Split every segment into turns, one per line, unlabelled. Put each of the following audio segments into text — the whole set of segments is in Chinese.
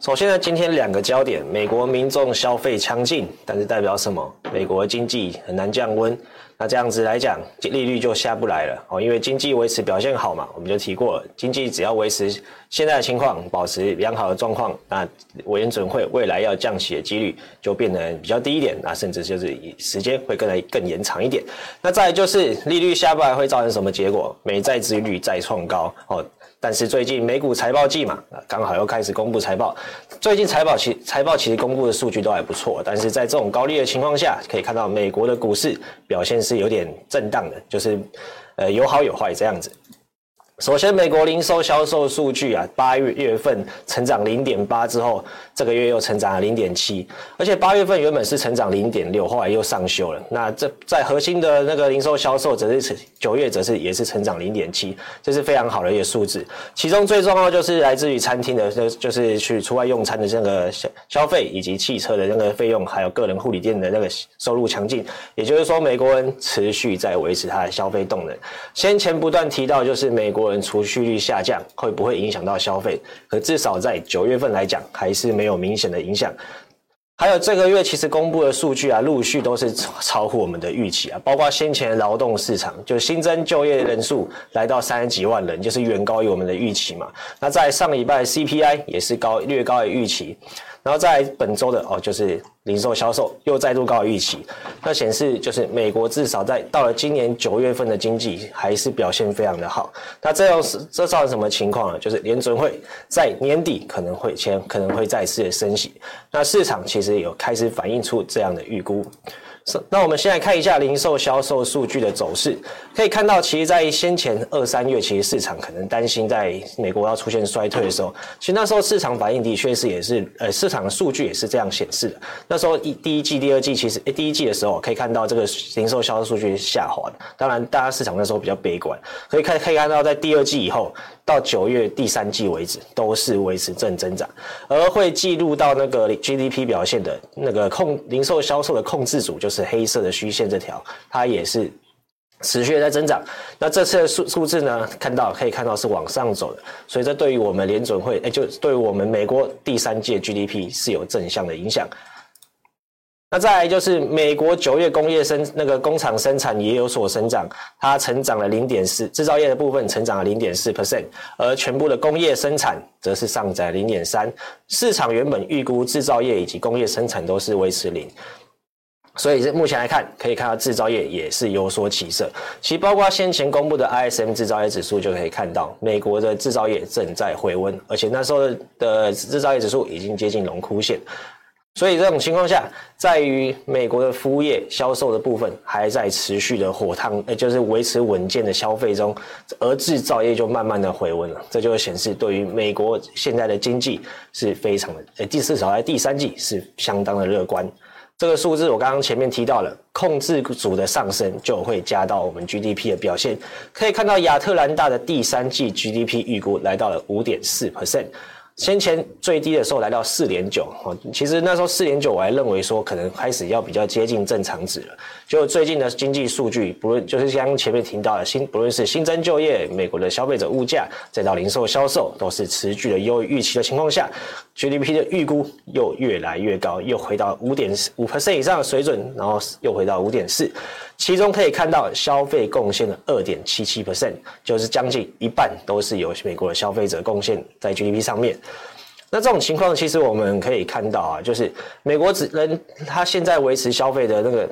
首先呢，今天两个焦点，美国民众消费强劲，但是代表什么？美国经济很难降温。那这样子来讲，利率就下不来了哦，因为经济维持表现好嘛，我们就提过了，经济只要维持现在的情况，保持良好的状况，那联准会未来要降息的几率就变得比较低一点，那甚至就是时间会更来更延长一点。那再就是利率下不来会造成什么结果？美债殖利率再创高哦。但是最近美股财报季嘛，刚好又开始公布财报。最近财报其财报其实公布的数据都还不错，但是在这种高利的情况下，可以看到美国的股市表现是有点震荡的，就是呃有好有坏这样子。首先，美国零售销售数据啊，八月月份成长零点八之后，这个月又成长了零点七，而且八月份原本是成长零点六，后来又上修了。那这在核心的那个零售销售则是九月则是也是成长零点七，这是非常好的一个数字。其中最重要就是来自于餐厅的，就就是去出外用餐的这个消消费，以及汽车的那个费用，还有个人护理店的那个收入强劲。也就是说，美国人持续在维持他的消费动能。先前不断提到，就是美国。储蓄率下降会不会影响到消费？可至少在九月份来讲，还是没有明显的影响。还有这个月其实公布的数据啊，陆续都是超乎我们的预期啊，包括先前劳动市场，就新增就业人数来到三十几万人，就是远高于我们的预期嘛。那在上礼拜 CPI 也是高略高于预期。然后在本周的哦，就是零售销售又再度高于预期，那显示就是美国至少在到了今年九月份的经济还是表现非常的好。那这又是这造成什么情况呢？就是联准会在年底可能会先可能会再次的升息，那市场其实有开始反映出这样的预估。那我们先来看一下零售销售数据的走势，可以看到，其实，在先前二三月，其实市场可能担心在美国要出现衰退的时候，其实那时候市场反应的确是也是，呃，市场的数据也是这样显示的。那时候一第一季、第二季，其实诶，第一季的时候可以看到这个零售销售数据下滑的。当然，大家市场那时候比较悲观，可以看可以看到，在第二季以后。到九月第三季为止，都是维持正增长，而会记录到那个 GDP 表现的那个控零售销售的控制组，就是黑色的虚线这条，它也是持续在增长。那这次的数数字呢，看到可以看到是往上走的，所以这对于我们联准会，哎，就对于我们美国第三季 GDP 是有正向的影响。那再来就是美国九月工业生那个工厂生产也有所成长，它成长了零点四，制造业的部分成长了零点四 percent，而全部的工业生产则是上涨零点三。市场原本预估制造业以及工业生产都是维持零，所以目前来看，可以看到制造业也是有所起色。其实包括先前公布的 ISM 制造业指数就可以看到，美国的制造业正在回温，而且那时候的制造业指数已经接近荣枯线。所以这种情况下，在于美国的服务业销售的部分还在持续的火烫，呃，就是维持稳健的消费中，而制造业就慢慢的回温了。这就显示对于美国现在的经济是非常的，呃，第四少在第三季是相当的乐观。这个数字我刚刚前面提到了，控制组的上升就会加到我们 GDP 的表现。可以看到亚特兰大的第三季 GDP 预估来到了五点四 percent。先前最低的时候来到四点九，其实那时候四点九我还认为说可能开始要比较接近正常值了。就最近的经济数据，不论就是像前面提到的新，不论是新增就业、美国的消费者物价，再到零售销售，都是持续的优于预期的情况下，GDP 的预估又越来越高，又回到五点五 percent 以上的水准，然后又回到五点四。其中可以看到消费贡献的二点七七 percent，就是将近一半都是由美国的消费者贡献在 GDP 上面。那这种情况，其实我们可以看到啊，就是美国只能他现在维持消费的那个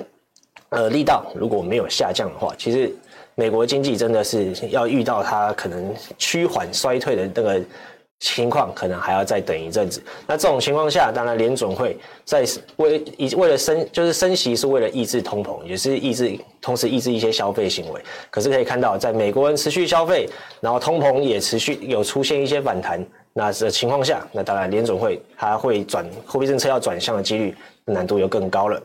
呃力道如果没有下降的话，其实美国经济真的是要遇到它可能趋缓衰退的那个。情况可能还要再等一阵子。那这种情况下，当然联准会在为以为了升，就是升息是为了抑制通膨，也是抑制，同时抑制一些消费行为。可是可以看到，在美国人持续消费，然后通膨也持续有出现一些反弹，那这情况下，那当然联准会它会转货币政策要转向的几率难度又更高了。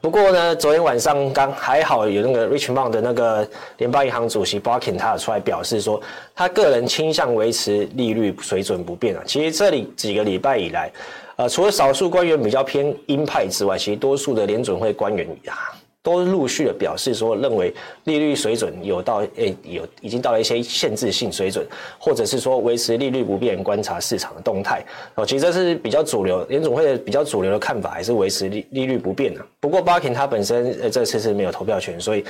不过呢，昨天晚上刚还好有那个 Richmond 的那个联邦银行主席 Barkin 他也出来表示说，他个人倾向维持利率水准不变啊。其实这里几个礼拜以来，呃，除了少数官员比较偏鹰派之外，其实多数的联准会官员啊。都陆续的表示说，认为利率水准有到诶、有已经到了一些限制性水准，或者是说维持利率不变，观察市场的动态。哦，其实这是比较主流，联准会的比较主流的看法，还是维持利利率不变的。不过巴肯他本身呃这次是没有投票权，所以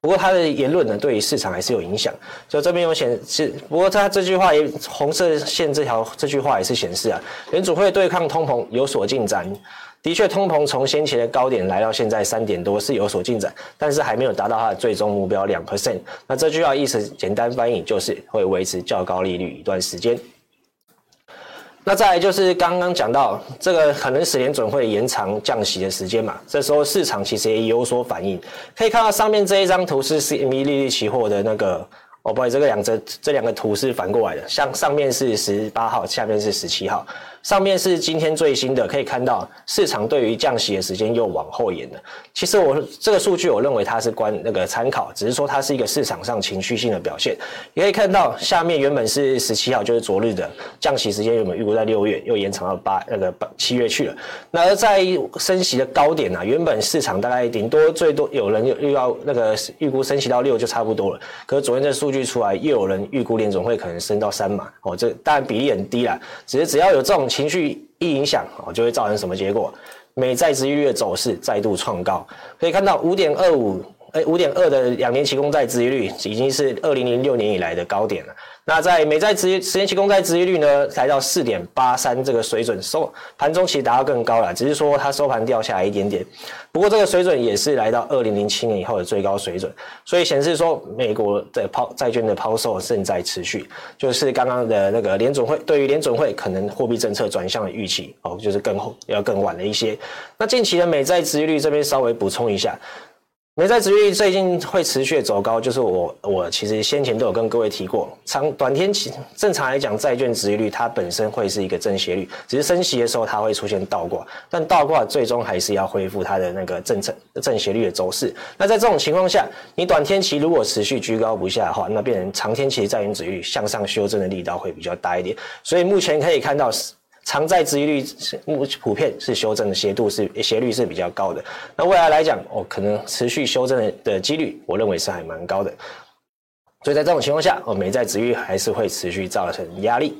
不过他的言论呢，对于市场还是有影响。就这边有显示，不过他这句话也红色线这条这句话也是显示啊，联准会对抗通膨有所进展。的确，通膨从先前的高点来到现在三点多是有所进展，但是还没有达到它的最终目标两 percent。那这句话意思简单翻译就是会维持较高利率一段时间。那再来就是刚刚讲到这个可能十年准会延长降息的时间嘛，这时候市场其实也有所反应。可以看到上面这一张图是 CME 利率期货的那个。哦，不好意思，这个两这这两个图是反过来的，像上面是十八号，下面是十七号。上面是今天最新的，可以看到市场对于降息的时间又往后延了。其实我这个数据，我认为它是关那个参考，只是说它是一个市场上情绪性的表现。也可以看到下面原本是十七号，就是昨日的降息时间，原本预估在六月，又延长到八那个七月去了。那而在升息的高点呢、啊，原本市场大概顶多最多有人又又要那个预估升息到六就差不多了。可是昨天这数据出来，又有人预估联总会可能升到三码哦，这当然比例很低啦，只是只要有这种情绪一影响哦，就会造成什么结果？美债殖利率走势再度创高，可以看到五点二五，哎，五点二的两年期公债殖利率已经是二零零六年以来的高点了。那在美债殖十年期公债殖利率呢，来到四点八三这个水准，收盘中其实达到更高了，只是说它收盘掉下来一点点。不过这个水准也是来到二零零七年以后的最高水准，所以显示说美国的抛债券的抛售正在持续，就是刚刚的那个联准会对于联准会可能货币政策转向的预期哦，就是更后要更晚了一些。那近期的美债殖利率这边稍微补充一下。美债殖利率最近会持续走高，就是我我其实先前都有跟各位提过，长短天期正常来讲，债券殖利率它本身会是一个正斜率，只是升息的时候它会出现倒挂，但倒挂最终还是要恢复它的那个正正正斜率的走势。那在这种情况下，你短天期如果持续居高不下的话，那变成长天期债券殖利率向上修正的力道会比较大一点。所以目前可以看到。长债殖利率是目普遍是修正的斜度是斜率是比较高的，那未来来讲，哦，可能持续修正的的几率，我认为是还蛮高的。所以在这种情况下，哦，美债殖率还是会持续造成压力。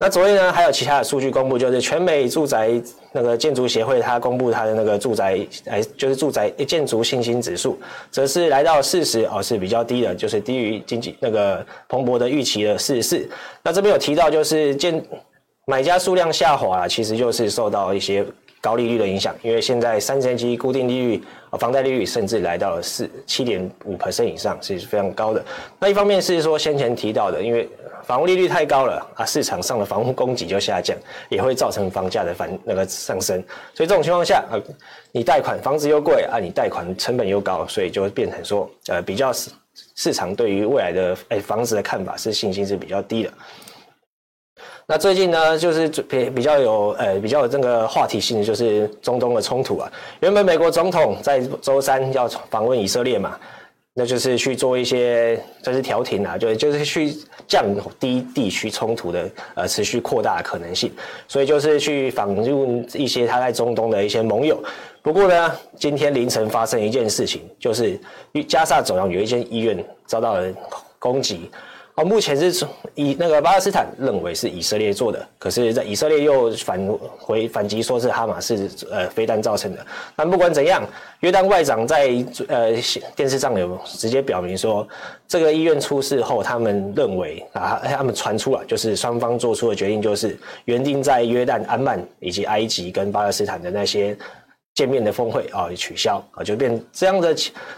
那昨天呢，还有其他的数据公布，就是全美住宅那个建筑协会，它公布它的那个住宅，哎，就是住宅建筑信心指数，则是来到四十，哦，是比较低的，就是低于经济那个彭博的预期的四十四。那这边有提到，就是建买家数量下滑，其实就是受到一些高利率的影响。因为现在三十年期固定利率、房贷利率甚至来到了四七点五 percent 以上，是非常高的。那一方面是说先前提到的，因为房屋利率太高了啊，市场上的房屋供给就下降，也会造成房价的反那个上升。所以这种情况下，呃，你贷款房子又贵啊，你贷款成本又高，所以就会变成说，呃，比较市市场对于未来的哎房子的看法是信心是比较低的。那最近呢，就是比比较有呃比较有这个话题性的，就是中东的冲突啊。原本美国总统在周三要访问以色列嘛，那就是去做一些就是调停啊，就就是去降低地区冲突的呃持续扩大的可能性，所以就是去访问一些他在中东的一些盟友。不过呢，今天凌晨发生一件事情，就是加萨走廊有一间医院遭到了攻击。目前是以那个巴勒斯坦认为是以色列做的，可是，在以色列又返回反击，说是哈马斯呃飞弹造成的。但不管怎样，约旦外长在呃电视上有直接表明说，这个医院出事后，他们认为啊，他们传出了就是双方做出的决定，就是原定在约旦、安曼以及埃及跟巴勒斯坦的那些。见面的峰会啊，取消啊，就变这样的，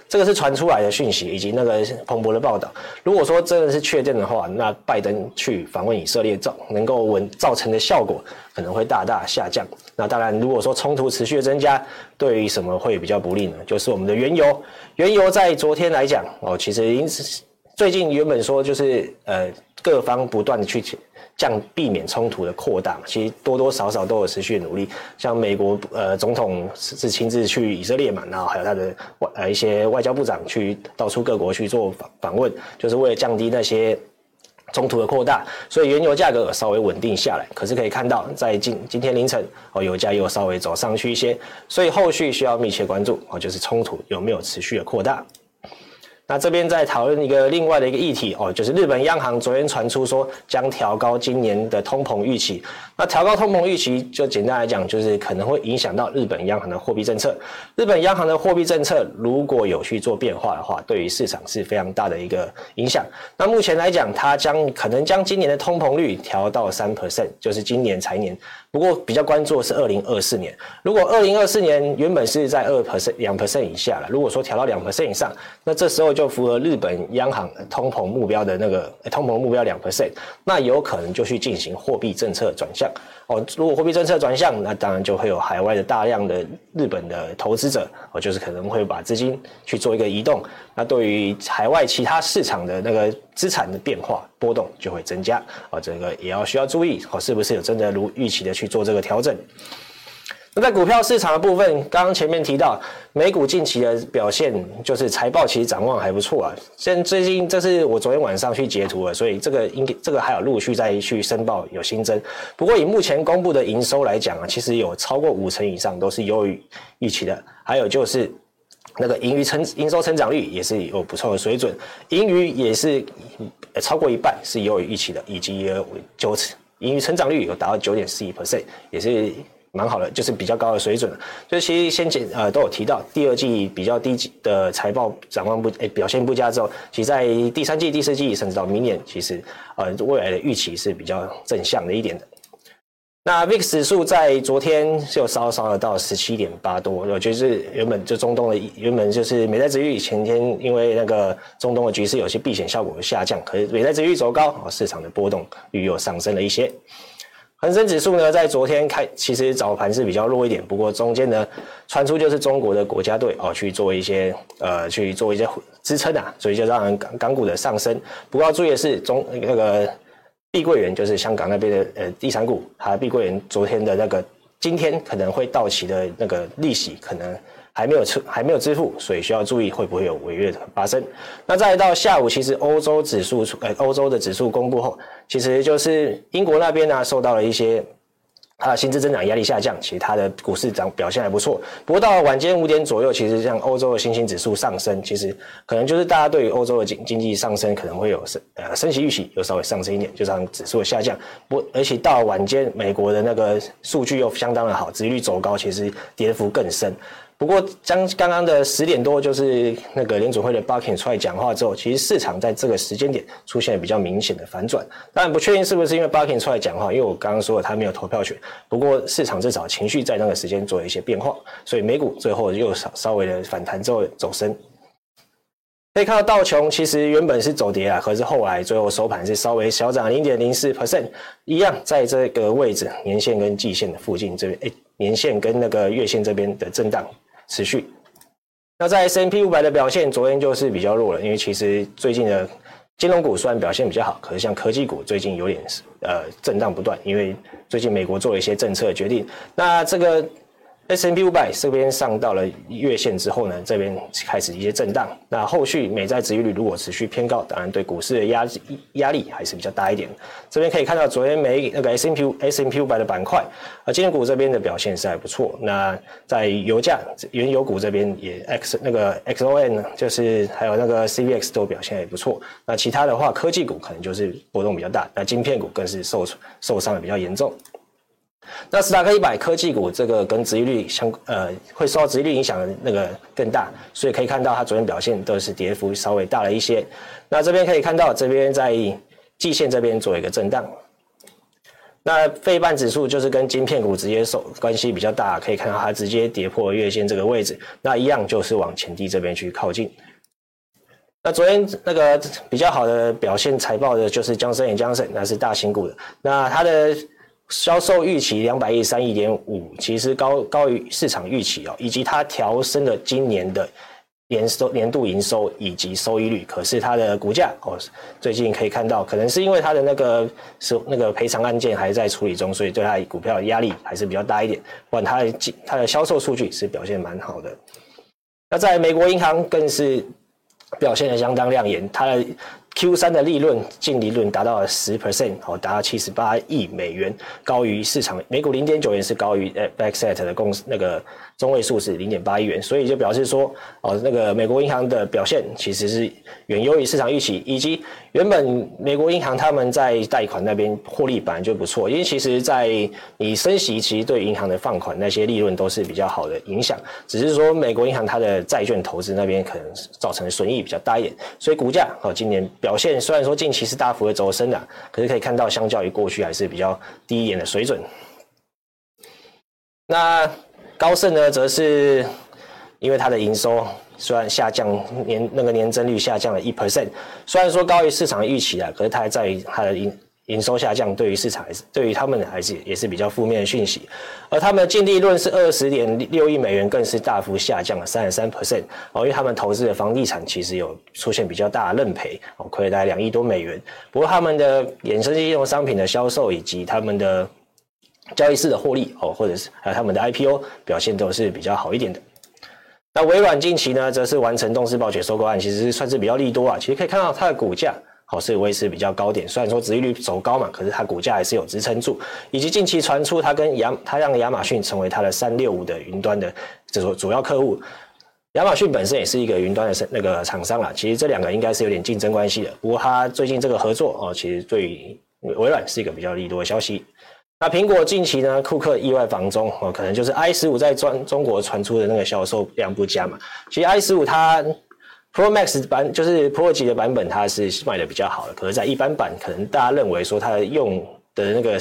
这个是传出来的讯息，以及那个彭博的报道。如果说真的是确定的话，那拜登去访问以色列造能够稳造成的效果可能会大大下降。那当然，如果说冲突持续增加，对于什么会比较不利呢？就是我们的原油，原油在昨天来讲哦，其实因此最近原本说就是呃各方不断的去降，避免冲突的扩大，其实多多少少都有持续的努力。像美国呃总统是亲自去以色列嘛，然后还有他的外呃一些外交部长去到处各国去做访访问，就是为了降低那些。冲突的扩大，所以原油价格稍微稳定下来。可是可以看到，在今今天凌晨，哦，油价又稍微走上去一些，所以后续需要密切关注哦，就是冲突有没有持续的扩大。那这边在讨论一个另外的一个议题哦，就是日本央行昨天传出说将调高今年的通膨预期。那调高通膨预期，就简单来讲，就是可能会影响到日本央行的货币政策。日本央行的货币政策如果有去做变化的话，对于市场是非常大的一个影响。那目前来讲，它将可能将今年的通膨率调到三 percent，就是今年财年。不过比较关注的是二零二四年，如果二零二四年原本是在二 percent 两 percent 以下了，如果说调到两 percent 以上，那这时候就符合日本央行通膨目标的那个通膨目标两 percent，那有可能就去进行货币政策转向。哦，如果货币政策转向，那当然就会有海外的大量的日本的投资者，哦，就是可能会把资金去做一个移动。那对于海外其他市场的那个资产的变化波动就会增加。哦，这个也要需要注意，哦，是不是有真的如预期的去做这个调整？那在股票市场的部分，刚刚前面提到美股近期的表现，就是财报其实展望还不错啊。现最近这是我昨天晚上去截图了，所以这个应该这个还有陆续再去申报有新增。不过以目前公布的营收来讲啊，其实有超过五成以上都是优于预期的。还有就是那个盈余成营收成长率也是有不错的水准，盈余也是超过一半是优于预期的，以及有九成盈余成长率有达到九点四一 percent，也是。蛮好的，就是比较高的水准。所以其实先前呃都有提到，第二季比较低级的财报展望不诶表现不佳之后，其实在第三季、第四季甚至到明年，其实呃未来的预期是比较正向的一点的。那 VIX 指数在昨天是有稍稍的到十七点八多，我觉得是原本就中东的原本就是美债殖率前天因为那个中东的局势有些避险效果下降，可是美债殖率走高，市场的波动率又上升了一些。恒生指数呢，在昨天开，其实早盘是比较弱一点，不过中间呢，传出就是中国的国家队哦去做一些呃去做一些支撑啊，所以就让港港股的上升。不过要注意的是，中那个碧桂园就是香港那边的呃地产股，它碧桂园昨天的那个今天可能会到期的那个利息可能。还没有支还没有支付，所以需要注意会不会有违约的发生。那再到下午，其实欧洲指数出，呃，欧洲的指数公布后，其实就是英国那边呢受到了一些它的薪资增长压力下降，其实它的股市涨表现还不错。不过到了晚间五点左右，其实像欧洲的新兴指数上升，其实可能就是大家对于欧洲的经经济上升可能会有升呃升息预期，又稍微上升一点，就让指数的下降。不，而且到了晚间美国的那个数据又相当的好，殖利率走高，其实跌幅更深。不过，将刚刚的十点多，就是那个联储会的 Bucking 出来讲话之后，其实市场在这个时间点出现了比较明显的反转。当然，不确定是不是因为 Bucking 出来讲话，因为我刚刚说了他没有投票权。不过，市场至少情绪在那个时间做了一些变化，所以美股最后又稍稍微的反弹之后走升。可以看到道琼其实原本是走跌啊，可是后来最后收盘是稍微小涨零点零四 percent，一样在这个位置，年线跟季线的附近这边，哎，年线跟那个月线这边的震荡。持续。那在 S&P 五百的表现，昨天就是比较弱了，因为其实最近的金融股虽然表现比较好，可是像科技股最近有点呃震荡不断，因为最近美国做了一些政策决定。那这个。S M P 五百这边上到了月线之后呢，这边开始一些震荡。那后续美债殖利率如果持续偏高，当然对股市的压压力还是比较大一点。这边可以看到昨天美那个 S M P S M P 五百的板块，啊，金融股这边的表现是还不错。那在油价原油股这边也 X 那个 XOM 就是还有那个 CVX 都表现也不错。那其他的话，科技股可能就是波动比较大，那晶片股更是受受伤的比较严重。那斯达克一百科技股这个跟殖利率相呃会受到殖利率影响的那个更大，所以可以看到它昨天表现都是跌幅稍微大了一些。那这边可以看到这边在季线这边做一个震荡。那费半指数就是跟晶片股直接受关系比较大，可以看到它直接跌破月线这个位置，那一样就是往前低这边去靠近。那昨天那个比较好的表现财报的就是江森与江森，那是大型股的，那它的。销售预期两百亿三亿点五，其实高高于市场预期哦，以及它调升了今年的年收年度营收以及收益率，可是它的股价哦，最近可以看到，可能是因为它的那个是那个赔偿案件还在处理中，所以对它股票的压力还是比较大一点。不管它的它的销售数据是表现蛮好的。那在美国银行更是表现得相当亮眼，它的。Q 三的利润净利润达到了十 percent，好，达到七十八亿美元，高于市场每股零点九元，是高于呃 FactSet 的公司那个中位数是零点八亿元，所以就表示说，哦，那个美国银行的表现其实是远优于市场预期，以及原本美国银行他们在贷款那边获利本来就不错，因为其实在你升息，其实对银行的放款那些利润都是比较好的影响，只是说美国银行它的债券投资那边可能造成的损益比较大一点，所以股价哦今年。表现虽然说近期是大幅的走升的，可是可以看到，相较于过去还是比较低一点的水准。那高盛呢，则是因为它的营收虽然下降年那个年增率下降了一 percent，虽然说高于市场预期啊，可是它还在于它的营。营收下降，对于市场还是对于他们还是也是比较负面的讯息，而他们的净利润是二十点六亿美元，更是大幅下降了三十三 percent 哦，因为他们投资的房地产其实有出现比较大的认赔哦，亏了大概两亿多美元。不过他们的衍生金融商品的销售以及他们的交易室的获利哦，或者是还有他们的 IPO 表现都是比较好一点的。那微软近期呢，则是完成动视暴雪收购案，其实算是比较利多啊。其实可以看到它的股价。好，是维持比较高点，虽然说殖利率走高嘛，可是它股价还是有支撑住。以及近期传出它跟亚，它让亚马逊成为它的三六五的云端的这个主要客户。亚马逊本身也是一个云端的那个厂商啦，其实这两个应该是有点竞争关系的。不过它最近这个合作哦，其实对于微软是一个比较利多的消息。那苹果近期呢，库克意外访中哦，可能就是 i 十五在中中国传出的那个销售量不佳嘛。其实 i 十五它。Pro Max 版就是 Pro 级的版本，它是卖的比较好的。可是，在一般版，可能大家认为说它的用的那个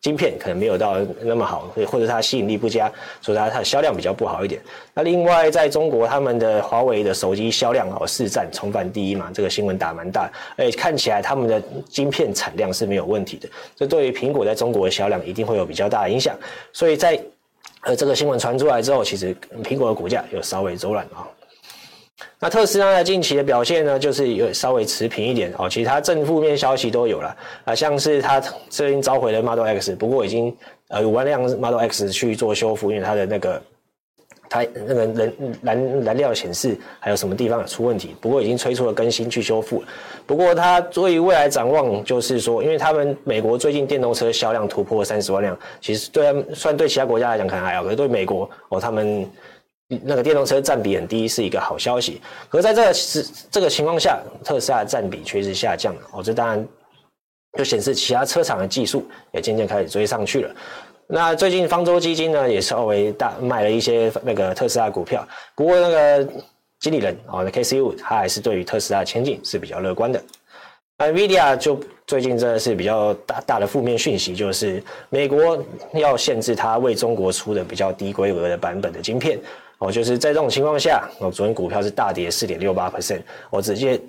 晶片可能没有到那么好，或者它吸引力不佳，所以它它的销量比较不好一点。那另外，在中国，他们的华为的手机销量哦，四占重返第一嘛，这个新闻打蛮大。而且看起来他们的晶片产量是没有问题的，这对于苹果在中国的销量一定会有比较大的影响。所以在呃这个新闻传出来之后，其实苹果的股价有稍微走软啊。那特斯拉在近期的表现呢，就是有稍微持平一点哦。其实它正负面消息都有了啊，像是它最近召回了 Model X，不过已经呃五万辆 Model X 去做修复，因为它的那个它那个燃燃燃料显示还有什么地方出问题，不过已经推出了更新去修复。不过它对于未来展望，就是说，因为他们美国最近电动车销量突破三十万辆，其实对算对其他国家来讲可能还好，可是对美国哦，他们。那个电动车占比很低是一个好消息，可在这个这个情况下，特斯拉占比却是下降了哦，这当然就显示其他车厂的技术也渐渐开始追上去了。那最近方舟基金呢也稍微大卖了一些那个特斯拉股票，不过那个经理人哦 KCU 他还是对于特斯拉前景是比较乐观的。NVIDIA 就最近真的是比较大大的负面讯息，就是美国要限制它为中国出的比较低规格的版本的晶片。哦，就是在这种情况下，哦，昨天股票是大跌四点六八 percent，我直接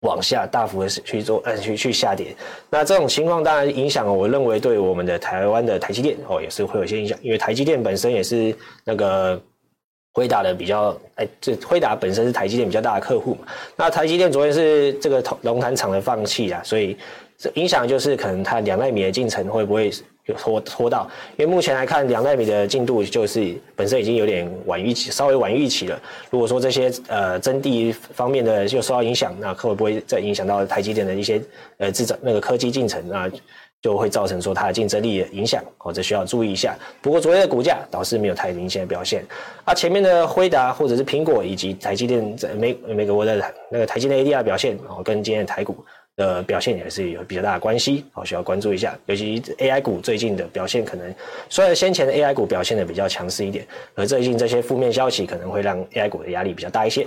往下大幅的去做，呃，去去下跌。那这种情况当然影响，我认为对我们的台湾的台积电哦，也是会有一些影响，因为台积电本身也是那个辉达的比较，哎，这辉达本身是台积电比较大的客户嘛。那台积电昨天是这个龙潭厂的放弃啊，所以这影响就是可能它两纳米的进程会不会？有拖拖到，因为目前来看，两纳米的进度就是本身已经有点晚预期，稍微晚预期了。如果说这些呃征地方面的就受到影响，那会不会再影响到台积电的一些呃制造那个科技进程啊？就会造成说它的竞争力的影响，哦，这需要注意一下。不过昨天的股价倒是没有太明显的表现，啊，前面的辉达或者是苹果以及台积电在美美国的那个台积电 ADR 表现，哦，跟今天的台股。的表现也是有比较大的关系，好，需要关注一下。尤其 AI 股最近的表现，可能虽然先前的 AI 股表现的比较强势一点，而最近这些负面消息可能会让 AI 股的压力比较大一些。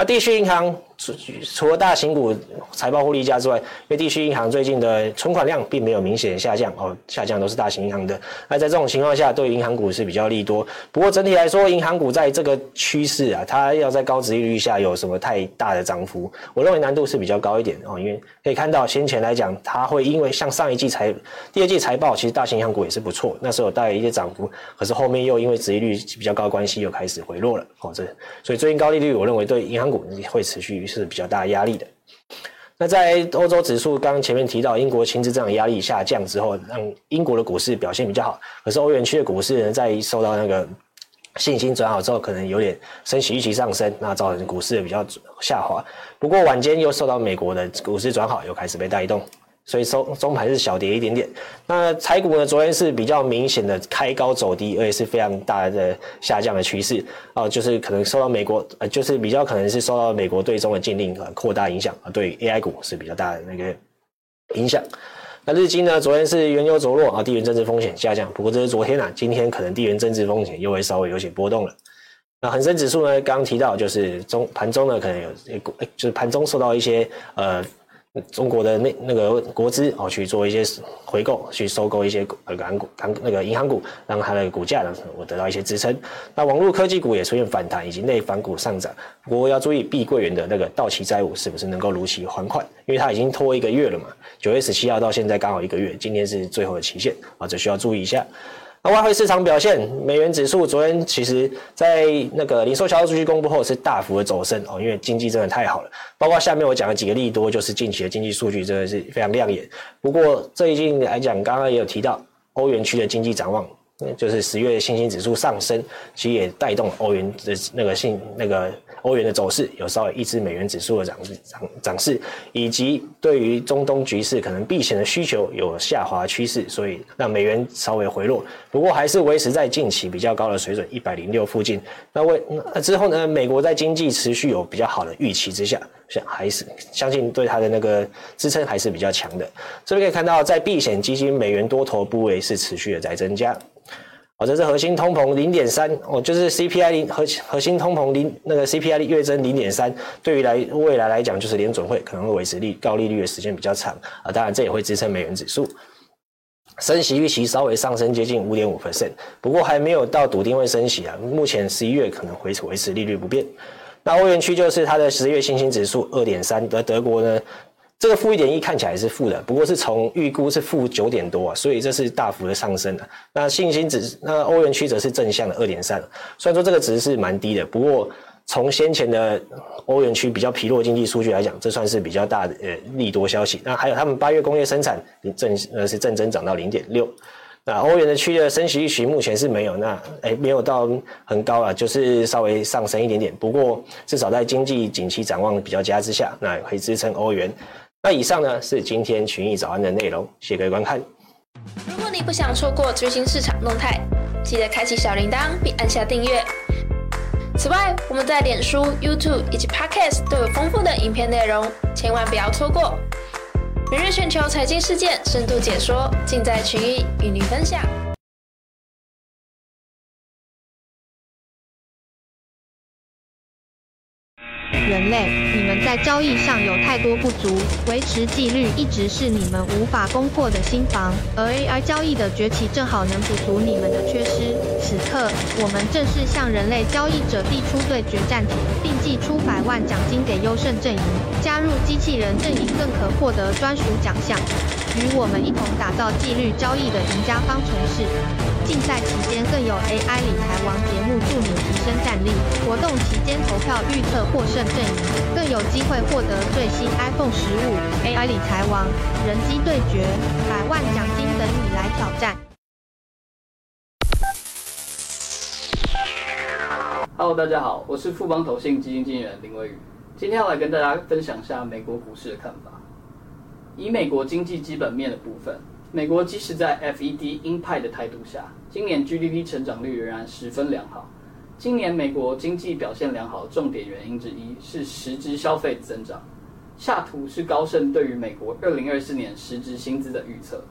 那地区银行除除了大型股财报获利佳之外，因为地区银行最近的存款量并没有明显下降哦，下降都是大型银行的。那在这种情况下，对银行股是比较利多。不过整体来说，银行股在这个趋势啊，它要在高值利率下有什么太大的涨幅，我认为难度是比较高一点哦。因为可以看到先前来讲，它会因为像上一季财第二季财报，其实大型银行股也是不错，那时候带来一些涨幅，可是后面又因为值利率比较高的关系，又开始回落了哦。这所以最近高利率，我认为对银行股会持续是比较大压力的。那在欧洲指数，刚刚前面提到英国薪资产压力下降之后，让英国的股市表现比较好。可是欧元区的股市呢，在受到那个信心转好之后，可能有点升息预期上升，那造成股市也比较下滑。不过晚间又受到美国的股市转好，又开始被带动。所以收中盘是小跌一点点。那台股呢？昨天是比较明显的开高走低，而且是非常大的下降的趋势啊，就是可能受到美国呃，就是比较可能是受到美国对中的禁令啊扩大影响啊，对 AI 股是比较大的那个影响。那日经呢？昨天是原油走弱啊，地缘政治风险下降。不过这是昨天啊，今天可能地缘政治风险又会稍微有些波动了。那恒生指数呢？刚提到就是中盘中呢，可能有就是盘中受到一些呃。中国的那那个国资哦去做一些回购，去收购一些呃港股、港那个银行股，让它的股价呢我得到一些支撑。那网络科技股也出现反弹，以及内房股上涨。不过要注意碧桂园的那个到期债务是不是能够如期还款，因为它已经拖一个月了嘛，九月十七号到现在刚好一个月，今天是最后的期限啊，这需要注意一下。那外汇市场表现，美元指数昨天其实在那个零售销售数据公布后是大幅的走升哦，因为经济真的太好了。包括下面我讲的几个利多，就是近期的经济数据真的是非常亮眼。不过最近来讲，刚刚也有提到欧元区的经济展望。就是十月信心指数上升，其实也带动欧元的那个信那个欧元的走势，有稍微抑制美元指数的涨涨涨势，以及对于中东局势可能避险的需求有下滑趋势，所以让美元稍微回落。不过还是维持在近期比较高的水准一百零六附近。那为那之后呢？美国在经济持续有比较好的预期之下，想还是相信对它的那个支撑还是比较强的。这边可以看到，在避险基金美元多头部位是持续的在增加。哦，这是核心通膨零点三哦，就是 CPI 零核核心通膨零那个 CPI 月增零点三，对于来未来来讲，就是联准会可能会维持利高利率的时间比较长啊，当然这也会支撑美元指数，升息预期稍微上升接近五点五 percent，不过还没有到笃定会升息啊，目前十一月可能会维持利率不变。那欧元区就是它的十月信心指数二点三，而德国呢？这个负一点一看起来是负的，不过是从预估是负九点多啊，所以这是大幅的上升的。那信心指，那欧元区则是正向的二点三，虽然说这个值是蛮低的，不过从先前的欧元区比较疲弱经济数据来讲，这算是比较大的呃利多消息。那还有他们八月工业生产正呃是正增长到零点六。那欧元的区的升息预期目前是没有，那哎没有到很高啊，就是稍微上升一点点。不过至少在经济景气展望比较佳之下，那也可以支撑欧元。那以上呢是今天群益早安的内容，谢谢各位观看。
如果你不想错过最新市场动态，记得开启小铃铛并按下订阅。此外，我们在脸书、YouTube 以及 Podcast 都有丰富的影片内容，千万不要错过。每日全球财经事件深度解说，尽在群益与您分享。
人类，在交易上有太多不足，维持纪律一直是你们无法攻破的心防。而 AI 交易的崛起正好能补足你们的缺失。此刻，我们正式向人类交易者递出对决战帖，并寄出百万奖金给优胜阵营。加入机器人阵营更可获得专属奖项。与我们一同打造纪律交易的赢家方程式。竞赛期间更有 AI 理财王节目助你提升战力。活动期间投票预测获胜阵营，更有机会获得最新 iPhone 十五。AI 理财王，人机对决，百万奖金等你来挑战。
Hello，大家好，我是富邦投信基金经理人林威宇，今天要来跟大家分享一下美国股市的看法。以美国经济基本面的部分。美国即使在 FED 鹰派的态度下，今年 GDP 成长率仍然十分良好。今年美国经济表现良好重点原因之一是实质消费增长。下图是高盛对于美国2024年实质薪资的预测，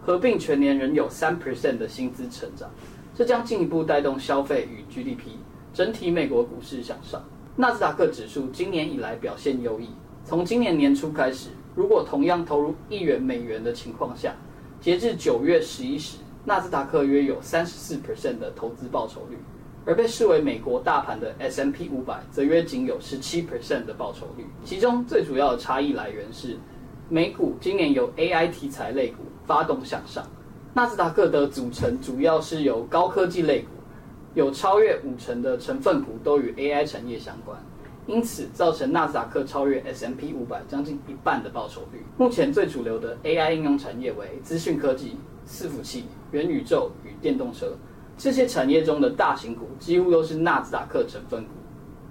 合并全年仍有3%的薪资成长，这将进一步带动消费与 GDP，整体美国股市向上。纳斯达克指数今年以来表现优异。从今年年初开始，如果同样投入一元美元的情况下，截至九月十一时，纳斯达克约有三十四 percent 的投资报酬率，而被视为美国大盘的 S M P 五百则约仅有十七 percent 的报酬率。其中最主要的差异来源是，美股今年由 AI 题材类股发动向上，纳斯达克的组成主要是由高科技类股，有超越五成的成分股都与 AI 产业相关。因此，造成纳斯达克超越 S&P 五百将近一半的报酬率。目前最主流的 AI 应用产业为资讯科技、伺服器、元宇宙与电动车。这些产业中的大型股几乎都是纳斯达克成分股。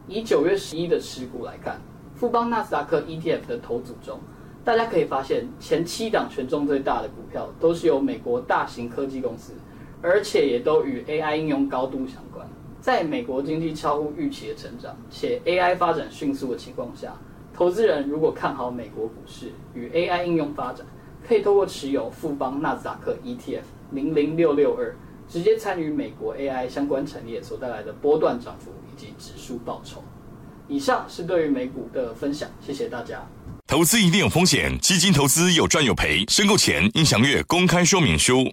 以九月十一的持股来看，富邦纳斯达克 ETF 的投组中，大家可以发现前七档权重最大的股票都是由美国大型科技公司，而且也都与 AI 应用高度相关。在美国经济超乎预期的成长，且 AI 发展迅速的情况下，投资人如果看好美国股市与 AI 应用发展，可以透过持有富邦纳斯达克 ETF 零零六六二，直接参与美国 AI 相关产业所带来的波段涨幅以及指数报酬。以上是对于美股的分享，谢谢大家。
投资一定有风险，基金投资有赚有赔，申购前应详阅公开说明书。